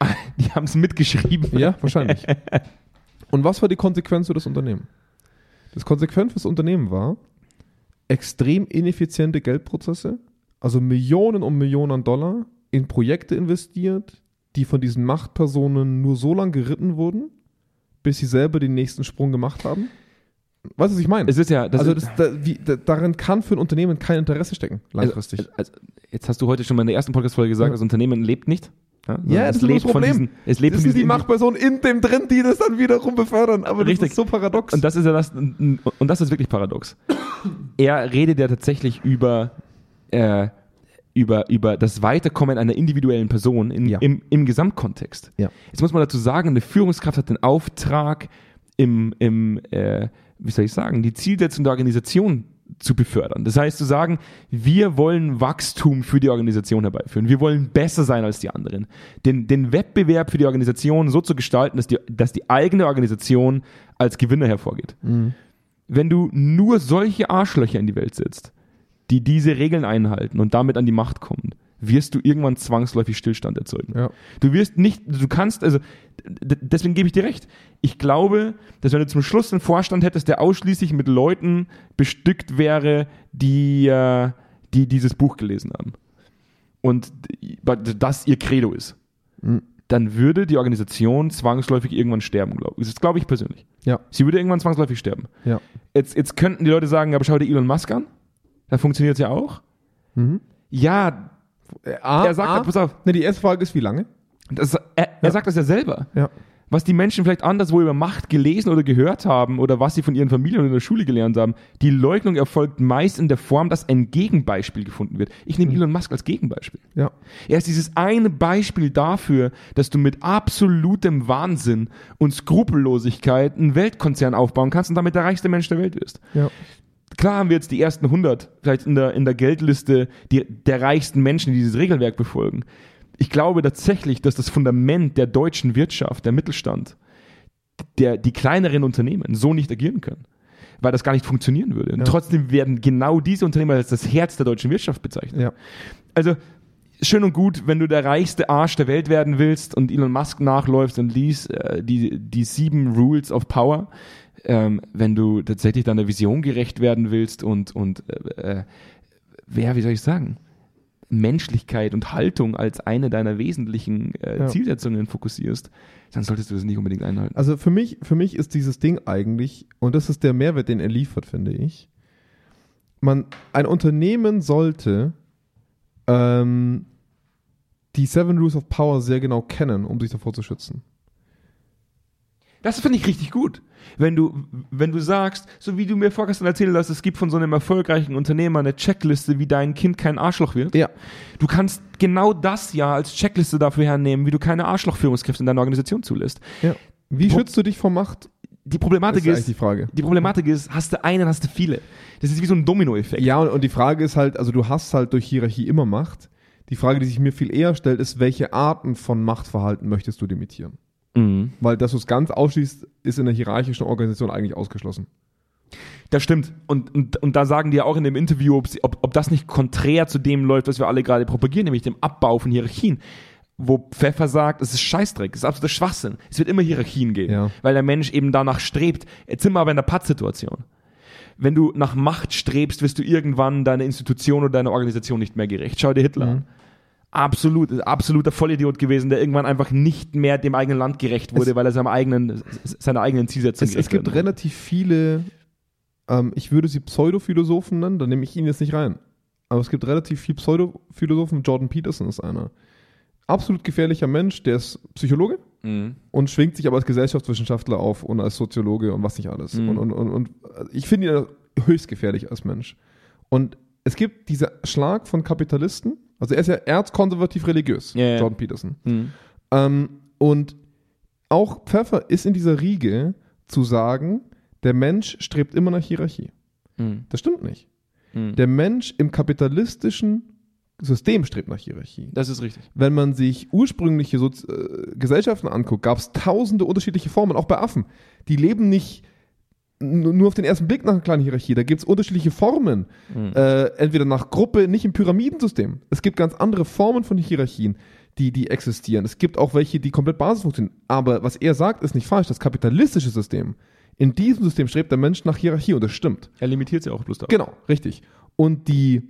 <laughs> Die haben es mitgeschrieben. Ja, wahrscheinlich. <laughs> Und was war die Konsequenz für das Unternehmen? Das Konsequenz für das Unternehmen war extrem ineffiziente Geldprozesse, also Millionen und Millionen an Dollar in Projekte investiert, die von diesen Machtpersonen nur so lange geritten wurden, bis sie selber den nächsten Sprung gemacht haben. Weißt du, was ich meine? Es ist ja, also das, da, wie, da, darin kann für ein Unternehmen kein Interesse stecken, langfristig. Also, also, jetzt hast du heute schon mal in der ersten Podcast-Folge gesagt, Ja. das Unternehmen lebt nicht. Ja, Ja, das es ist lebt das Problem. Diesen, es lebt das sind die Machtpersonen in dem drin, die das dann wiederum befördern. Aber Richtig. das ist so paradox. Und das ist ja das, und das ist wirklich paradox. Er redet ja tatsächlich über, äh, über, über das Weiterkommen einer individuellen Person in, Ja. im, im Gesamtkontext. Ja. Jetzt muss man dazu sagen, eine Führungskraft hat den Auftrag, im, im äh, wie soll ich sagen, die Zielsetzung der Organisation zu befördern. Das heißt zu sagen, wir wollen Wachstum für die Organisation herbeiführen. Wir wollen besser sein als die anderen. Den, den Wettbewerb für die Organisation so zu gestalten, dass die, dass die eigene Organisation als Gewinner hervorgeht. Wenn du nur solche Arschlöcher in die Welt setzt, die diese Regeln einhalten und damit an die Macht kommen, wirst du irgendwann zwangsläufig Stillstand erzeugen. Ja. Du wirst nicht, du kannst, also deswegen gebe ich dir recht. Ich glaube, dass wenn du zum Schluss einen Vorstand hättest, der ausschließlich mit Leuten bestückt wäre, die, äh, die dieses Buch gelesen haben und das ihr Credo ist, Mhm. dann würde die Organisation zwangsläufig irgendwann sterben, glaube ich. Das glaube ich persönlich. Ja. Sie würde irgendwann zwangsläufig sterben. Ja. Jetzt, jetzt könnten die Leute sagen, aber schau dir Elon Musk an. Da funktioniert es ja auch. Mhm. Ja, Äh, A, er sagt, A, pass auf, ne, die erste Frage ist, wie lange? das, er, er sagt das ja selber. Ja. Was die Menschen vielleicht anderswo über Macht gelesen oder gehört haben oder was sie von ihren Familien oder in der Schule gelernt haben, die Leugnung erfolgt meist in der Form, dass ein Gegenbeispiel gefunden wird. Ich nehme Elon Musk als Gegenbeispiel. Ja. Er ist dieses eine Beispiel dafür, dass du mit absolutem Wahnsinn und Skrupellosigkeit einen Weltkonzern aufbauen kannst und damit der reichste Mensch der Welt wirst. Ja. Klar haben wir jetzt die ersten 100, vielleicht in der, in der Geldliste die, der reichsten Menschen, die dieses Regelwerk befolgen. Ich glaube tatsächlich, dass das Fundament der deutschen Wirtschaft, der Mittelstand, der, die kleineren Unternehmen so nicht agieren können, weil das gar nicht funktionieren würde. Und Ja. trotzdem werden genau diese Unternehmen als das Herz der deutschen Wirtschaft bezeichnet. Ja. Also schön und gut, wenn du der reichste Arsch der Welt werden willst und Elon Musk nachläufst und liest äh, die, die sieben Rules of Power, ähm, wenn du tatsächlich deiner Vision gerecht werden willst und, und äh, äh, wer, wie soll ich sagen, Menschlichkeit und Haltung als eine deiner wesentlichen äh, Ja. Zielsetzungen fokussierst, dann solltest du das nicht unbedingt einhalten. Also für mich, für mich ist dieses Ding eigentlich, und das ist der Mehrwert, den er liefert, finde ich. Man, ein Unternehmen sollte ähm, die Seven Rules of Power sehr genau kennen, um sich davor zu schützen. Das finde ich richtig gut. Wenn du, wenn du sagst, so wie du mir vorgestern erzählt hast, es gibt von so einem erfolgreichen Unternehmer eine Checkliste, wie dein Kind kein Arschloch wird. Ja. Du kannst genau das ja als Checkliste dafür hernehmen, wie du keine Arschlochführungskräfte in deiner Organisation zulässt. ja. Wie Wo- schützt du dich vor Macht? Die Problematik ist ist, die Frage. die Problematik ist, hast du einen, hast du viele. Das ist wie so ein Dominoeffekt. Ja, und, und die Frage ist halt, also du hast halt durch Hierarchie immer Macht. Die Frage, die sich mir viel eher stellt, ist, welche Arten von Machtverhalten möchtest du limitieren? Mhm. Weil, dass du es ganz ausschließt, ist in der hierarchischen Organisation eigentlich ausgeschlossen. Das stimmt. Und, und, und da sagen die ja auch in dem Interview, ob, ob, ob das nicht konträr zu dem läuft, was wir alle gerade propagieren, nämlich dem Abbau von Hierarchien. Wo Pfeffer sagt, es ist Scheißdreck, es ist absoluter Schwachsinn. Es wird immer Hierarchien geben, Ja. weil der Mensch eben danach strebt. Jetzt sind wir aber in der Pattsituation. Wenn du nach Macht strebst, wirst du irgendwann deiner Institution oder deiner Organisation nicht mehr gerecht. Schau dir Hitler Mhm. an. Absolut, absoluter Vollidiot gewesen, der irgendwann einfach nicht mehr dem eigenen Land gerecht wurde, Es- weil er seinem eigenen, seiner eigenen Zielsetzung Es, es gibt wollte. relativ viele, ähm, ich würde sie Pseudophilosophen nennen, da nehme ich ihn jetzt nicht rein. Aber es gibt relativ viele Pseudophilosophen. Jordan Peterson ist einer. Absolut gefährlicher Mensch, der ist Psychologe Mhm. und schwingt sich aber als Gesellschaftswissenschaftler auf und als Soziologe und was nicht alles. Mhm. Und, und, und, und ich finde ihn höchst gefährlich als Mensch. Und es gibt diesen Schlag von Kapitalisten, also er ist ja erzkonservativ religiös, Ja, ja. Jordan Peterson. Mhm. Ähm, und auch Pfeffer ist in dieser Riege zu sagen, der Mensch strebt immer nach Hierarchie. Mhm. Das stimmt nicht. Mhm. Der Mensch im kapitalistischen System strebt nach Hierarchie. Das ist richtig. Wenn man sich ursprüngliche Sozi äh, Gesellschaften anguckt, gab es tausende unterschiedliche Formen, auch bei Affen. Die leben nicht nur auf den ersten Blick nach einer kleinen Hierarchie. Da gibt es unterschiedliche Formen. Äh, entweder nach Gruppe, nicht im Pyramidensystem. Es gibt ganz andere Formen von Hierarchien, die, die existieren. Es gibt auch welche, die komplett basis funktionieren. Aber was er sagt, ist nicht falsch. Das kapitalistische System, in diesem System strebt der Mensch nach Hierarchie und das stimmt. Er limitiert sie auch bloß da. Genau, richtig. Und die,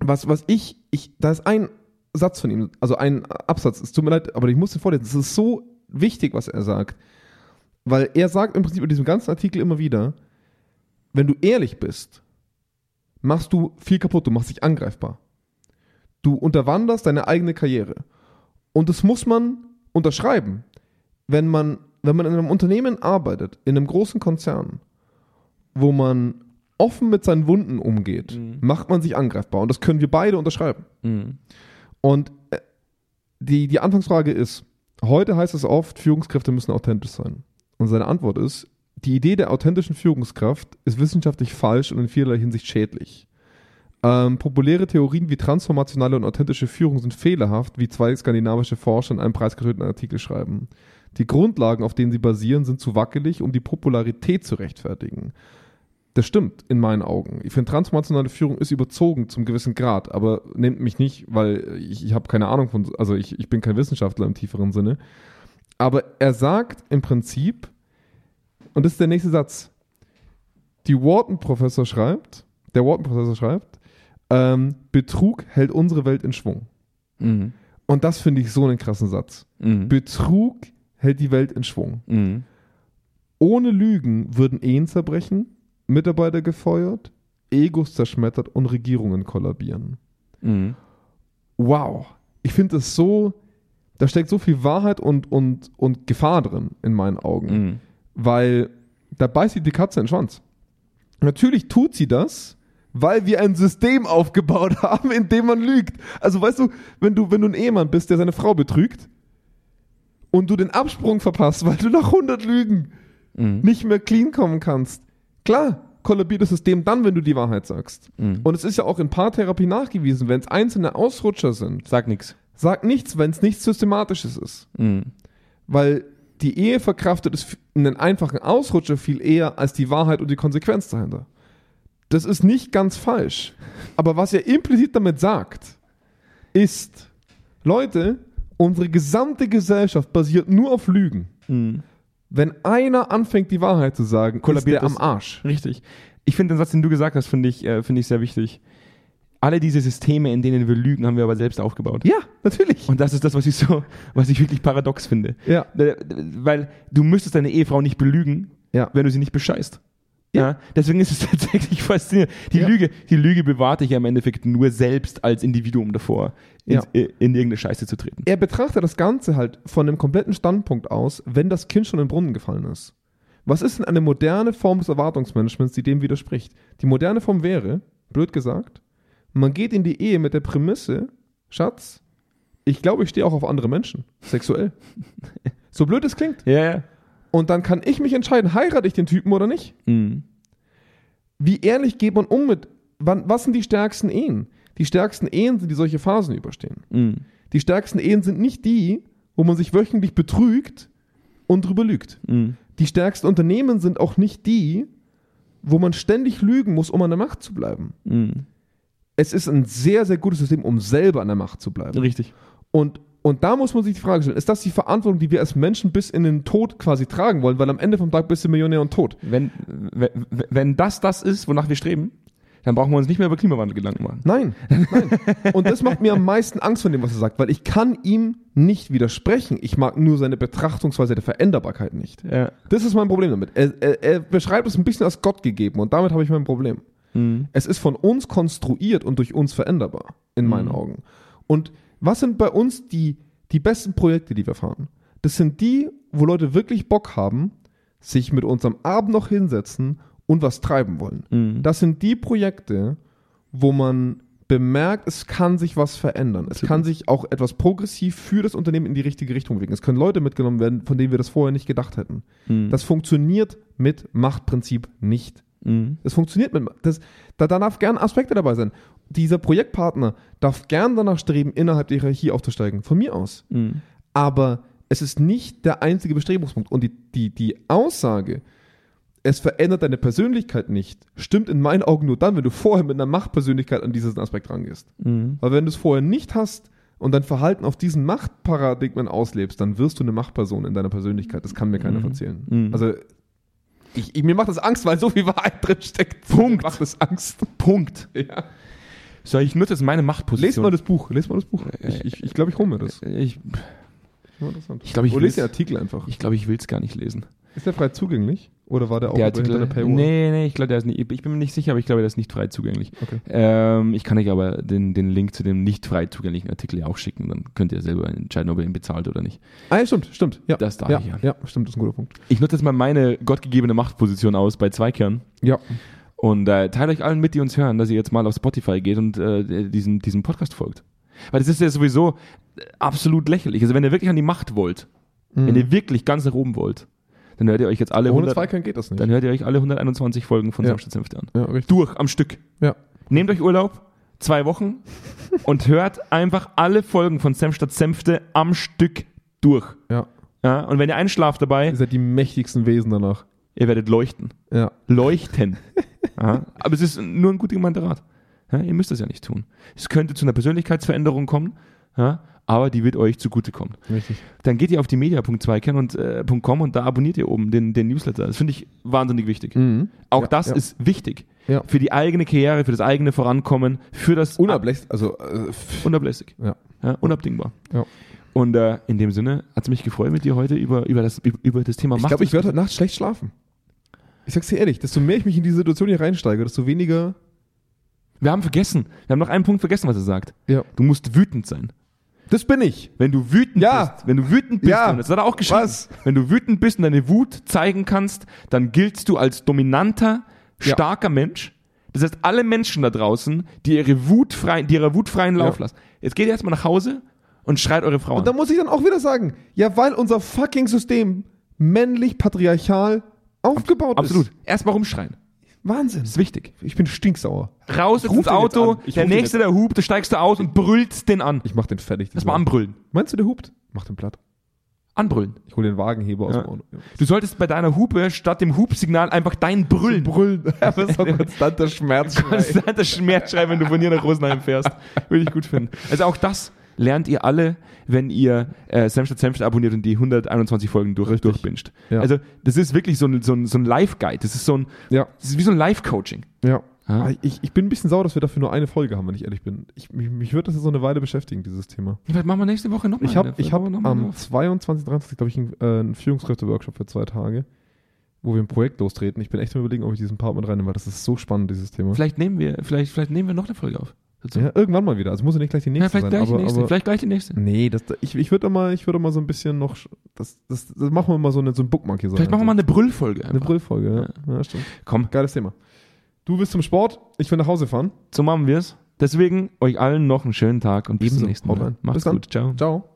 was, was ich, ich, da ist ein Satz von ihm, also ein Absatz, es tut mir leid, aber ich muss den vorlesen. Es ist so wichtig, was er sagt. Weil er sagt im Prinzip in diesem ganzen Artikel immer wieder, wenn du ehrlich bist, machst du viel kaputt, du machst dich angreifbar. Du unterwanderst deine eigene Karriere. Und das muss man unterschreiben. Wenn man, wenn man in einem Unternehmen arbeitet, in einem großen Konzern, wo man offen mit seinen Wunden umgeht, macht man sich angreifbar. Und das können wir beide unterschreiben. Mhm. Und äh, die, die Anfangsfrage ist, heute heißt es oft, Führungskräfte müssen authentisch sein. Und seine Antwort ist, die Idee der authentischen Führungskraft ist wissenschaftlich falsch und in vielerlei Hinsicht schädlich. Ähm, populäre Theorien wie transformationale und authentische Führung sind fehlerhaft, wie zwei skandinavische Forscher in einem preisgekrönten Artikel schreiben. Die Grundlagen, auf denen sie basieren, sind zu wackelig, um die Popularität zu rechtfertigen. Das stimmt in meinen Augen. Ich finde, transformationale Führung ist überzogen zum gewissen Grad, aber nehmt mich nicht, weil ich, ich habe keine Ahnung von, also ich, ich bin kein Wissenschaftler im tieferen Sinne. Aber er sagt im Prinzip, und das ist der nächste Satz, die Wharton-Professor schreibt, der Wharton-Professor schreibt, ähm, Betrug hält unsere Welt in Schwung. Mhm. Und das finde ich so einen krassen Satz. Mhm. Betrug hält die Welt in Schwung. Mhm. Ohne Lügen würden Ehen zerbrechen, Mitarbeiter gefeuert, Egos zerschmettert und Regierungen kollabieren. Mhm. Wow. Ich finde es so, da steckt so viel Wahrheit und, und, und Gefahr drin, in meinen Augen. Weil da beißt sie die Katze in den Schwanz. Natürlich tut sie das, weil wir ein System aufgebaut <laughs> haben, in dem man lügt. Also weißt du, wenn du, wenn du ein Ehemann bist, der seine Frau betrügt und du den Absprung verpasst, <laughs> weil du nach 100 Lügen Mhm. nicht mehr clean kommen kannst, klar, kollabiert das System dann, wenn du die Wahrheit sagst. Mhm. Und es ist ja auch in Paartherapie nachgewiesen, wenn es einzelne Ausrutscher sind, Sag nix. sag nichts, wenn es nichts Systematisches ist. Mhm. Weil die Ehe verkraftet es einen einfachen Ausrutscher viel eher als die Wahrheit und die Konsequenz dahinter. Das ist nicht ganz falsch. Aber was er implizit damit sagt, ist, Leute, unsere gesamte Gesellschaft basiert nur auf Lügen. Mhm. Wenn einer anfängt, die Wahrheit zu sagen, Kollabiert ist der am Arsch. Richtig. Ich finde den Satz, den du gesagt hast, finde ich, äh, finde ich sehr wichtig. Alle diese Systeme, in denen wir lügen, haben wir aber selbst aufgebaut. Ja, natürlich. Und das ist das, was ich so, was ich wirklich paradox finde. Ja. Äh, Weil du müsstest deine Ehefrau nicht belügen, Ja. wenn du sie nicht bescheißt. Ja. Ja. deswegen ist es <laughs> tatsächlich faszinierend. Die Ja. Lüge, die Lüge bewahrt dich ja im Endeffekt nur selbst als Individuum davor, in, Ja. in irgendeine Scheiße zu treten. er betrachtet das Ganze halt von einem kompletten Standpunkt aus, wenn das Kind schon in den Brunnen gefallen ist. Was ist denn eine moderne Form des Erwartungsmanagements, die dem widerspricht? Die moderne Form wäre, blöd gesagt, man geht in die Ehe mit der Prämisse, Schatz, ich glaube, ich stehe auch auf andere Menschen, sexuell. <laughs> so blöd es klingt. Ja, ja. Und dann kann ich mich entscheiden, heirate ich den Typen oder nicht. Mhm. Wie ehrlich geht man um mit, wann, was sind die stärksten Ehen? Die stärksten Ehen sind, die solche Phasen überstehen. Mhm. Die stärksten Ehen sind nicht die, wo man sich wöchentlich betrügt und drüber lügt. Mhm. Die stärksten Unternehmen sind auch nicht die, wo man ständig lügen muss, um an der Macht zu bleiben. Mhm. Es ist ein sehr, sehr gutes System, um selber an der Macht zu bleiben. Richtig. Und, und da muss man sich die Frage stellen, ist das die Verantwortung, die wir als Menschen bis in den Tod quasi tragen wollen? Weil am Ende vom Tag bist du Millionär und tot. Wenn, wenn, wenn das das ist, wonach wir streben, dann brauchen wir uns nicht mehr über Klimawandel Gedanken machen. Nein, nein. Und das macht mir am meisten Angst von dem, was er sagt, weil ich kann ihm nicht widersprechen. Ich mag nur seine Betrachtungsweise der Veränderbarkeit nicht. Ja. Das ist mein Problem damit. Er, er, er beschreibt es ein bisschen als Gott gegeben und damit habe ich mein Problem. Mhm. Es ist von uns konstruiert und durch uns veränderbar, in meinen Mhm. Augen. Und was sind bei uns die, die besten Projekte, die wir fahren? Das sind die, wo Leute wirklich Bock haben, sich mit uns am Abend noch hinsetzen und was treiben wollen. Mhm. Das sind die Projekte, wo man bemerkt, es kann sich was verändern. Es kann sich auch etwas progressiv für das Unternehmen in die richtige Richtung bewegen. Es können Leute mitgenommen werden, von denen wir das vorher nicht gedacht hätten. Mhm. Das funktioniert mit Machtprinzip nicht. Mhm. Das funktioniert mit das, da, da darf gern Aspekte dabei sein. Dieser Projektpartner darf gern danach streben, innerhalb der Hierarchie aufzusteigen. Von mir aus. Mhm. Aber es ist nicht der einzige Bestrebungspunkt. Und die, die, die Aussage, es verändert deine Persönlichkeit nicht, stimmt in meinen Augen nur dann, wenn du vorher mit einer Machtpersönlichkeit an diesen Aspekt rangehst. Mhm. Weil wenn du es vorher nicht hast und dein Verhalten auf diesen Machtparadigmen auslebst, dann wirst du eine Machtperson in deiner Persönlichkeit. Das kann mir keiner Mhm. erzählen. Mhm. Also ich, ich, mir macht das Angst, weil so viel Wahrheit drin steckt. Punkt. Mir macht das Angst. Punkt. Ja. So, ich nutze jetzt meine Lest Machtposition. mal das Buch. Lest mal das Buch. Ich, ich, ich glaube, ich hole mir das. Ich, Ja, interessant. Ich glaube, ich lest den Artikel einfach. Ich glaube, ich will es gar nicht lesen. Ist der frei zugänglich? Oder war der auch der über- hinter Artikel, der Paywall? nee, nee, ich glaube, der ist nicht, ich bin mir nicht sicher, aber ich glaube, der ist nicht frei zugänglich. Okay. Ähm, ich kann euch aber den, den Link zu dem nicht frei zugänglichen Artikel ja auch schicken, dann könnt ihr selber entscheiden, ob ihr ihn bezahlt oder nicht. Ah, ja, stimmt, stimmt. Ja. Das darf ja, ich ja. ja. stimmt, das ist ein guter Punkt. Ich nutze jetzt mal meine gottgegebene Machtposition aus bei Zweikern Ja. und äh, teile euch allen mit, die uns hören, dass ihr jetzt mal auf Spotify geht und äh, diesem, diesem Podcast folgt. Weil das ist ja sowieso äh, absolut lächerlich. Also wenn ihr wirklich an die Macht wollt, wenn ihr wirklich ganz nach oben wollt, dann hört ihr euch jetzt alle. Ohne 100, Zweikern geht das nicht. dann hört ihr euch alle 121 Folgen von Ja. Samstag Senfte an. ja, richtig. Durch, am Stück. Ja. Nehmt euch Urlaub, zwei Wochen <laughs> und hört einfach alle Folgen von Senf statt Senfte am Stück durch. Ja. Ja, und wenn ihr einschlaft dabei, Ihr seid die mächtigsten Wesen danach. ihr werdet leuchten. Ja. Leuchten. <laughs> ja, aber es ist nur ein gut gemeinter Rat. Ja, ihr müsst das ja nicht tun. Es könnte zu einer Persönlichkeitsveränderung kommen, ja, aber die wird euch zugutekommen. Richtig. Dann geht ihr auf die media.2kern und, äh, .com und da abonniert ihr oben den, den Newsletter. Das finde ich wahnsinnig wichtig. Mhm. Auch Ja, das ja. ist wichtig. Ja. Für die eigene Karriere, für das eigene Vorankommen, für das Unablässig, also äh, unablässig. ja. Unabdingbar. Ja. Und äh, in dem Sinne hat es mich gefreut, mit dir heute über, über, das, über das Thema Ich Macht glaube, ich werde heute Nacht schlecht schlafen. Ich sag's dir ehrlich, desto mehr ich mich in die Situation hier reinsteige, desto weniger. Wir haben vergessen, wir haben noch einen Punkt vergessen, was er sagt. Ja. Du musst wütend sein. Das bin ich. Wenn du wütend Ja. bist, wenn du wütend bist, Ja. und das hat er auch geschrieben, Was? wenn du wütend bist und deine Wut zeigen kannst, dann giltst du als dominanter, Ja. starker Mensch. Das heißt, alle Menschen da draußen, die ihre Wut frei, die ihrer Wut freien Lauf Ja. lassen. Jetzt geht ihr erstmal nach Hause und schreit eure Frau Und da muss ich dann auch wieder sagen, ja, weil unser fucking System männlich patriarchal aufgebaut Absolut. ist. Erstmal rumschreien. Wahnsinn. Das ist wichtig. Ich bin stinksauer. Raus ins Auto, der nächste, der hupt, da steigst du aus und brüllst den an. Ich mach den fertig. Lass mal anbrüllen. Meinst du, der hupt? Mach den platt. Anbrüllen. Ich hole den Wagenheber aus Ja. dem Auto. Ja. Du solltest bei deiner Hupe statt dem Hupsignal einfach dein Brüllen. Brüllen. <laughs> Aber so konstanter Schmerz. Konstanter Schmerzschrei, wenn du von hier nach Rosenheim fährst. Würde ich gut finden. Also auch das lernt ihr alle, wenn ihr äh, Senf statt Senf abonniert und die 121 Folgen durch, Richtig. durchbinscht. Ja. Also das ist wirklich so ein, so ein, so ein Live-Guide. Das ist so ein, Ja, das ist wie so ein Live-Coaching. ja. Ah. Ich, ich bin ein bisschen sauer, dass wir dafür nur eine Folge haben, wenn ich ehrlich bin. Ich, mich, mich wird das jetzt so eine Weile beschäftigen, dieses Thema. Vielleicht machen wir nächste Woche nochmal. Ich habe hab am 22. 23. glaube ich einen, äh, einen Führungskräfte-Workshop für zwei Tage, wo wir ein Projekt lostreten. Ich bin echt am überlegen, ob ich diesen Part mit reinnehme, weil das ist so spannend, dieses Thema. Vielleicht nehmen wir, vielleicht, vielleicht nehmen wir noch eine Folge auf. Ja, irgendwann mal wieder. Also muss ja nicht gleich die Ja, nächste vielleicht sein. gleich die aber, nächste. aber vielleicht gleich die nächste. nee, das, ich, ich würde mal, ich würde mal so ein bisschen noch, das, das, das machen wir mal so, eine, so ein Bookmark hier. So Vielleicht machen wir mal eine Brüllfolge. eine einfach. Brüllfolge. Ja. ja, stimmt. Komm, Geiles Thema. Du willst zum Sport, ich will nach Hause fahren. so machen wir es. Deswegen euch allen noch einen schönen Tag und bis Ebenso. zum nächsten Mal. Macht's Bis gut. Ciao. Ciao.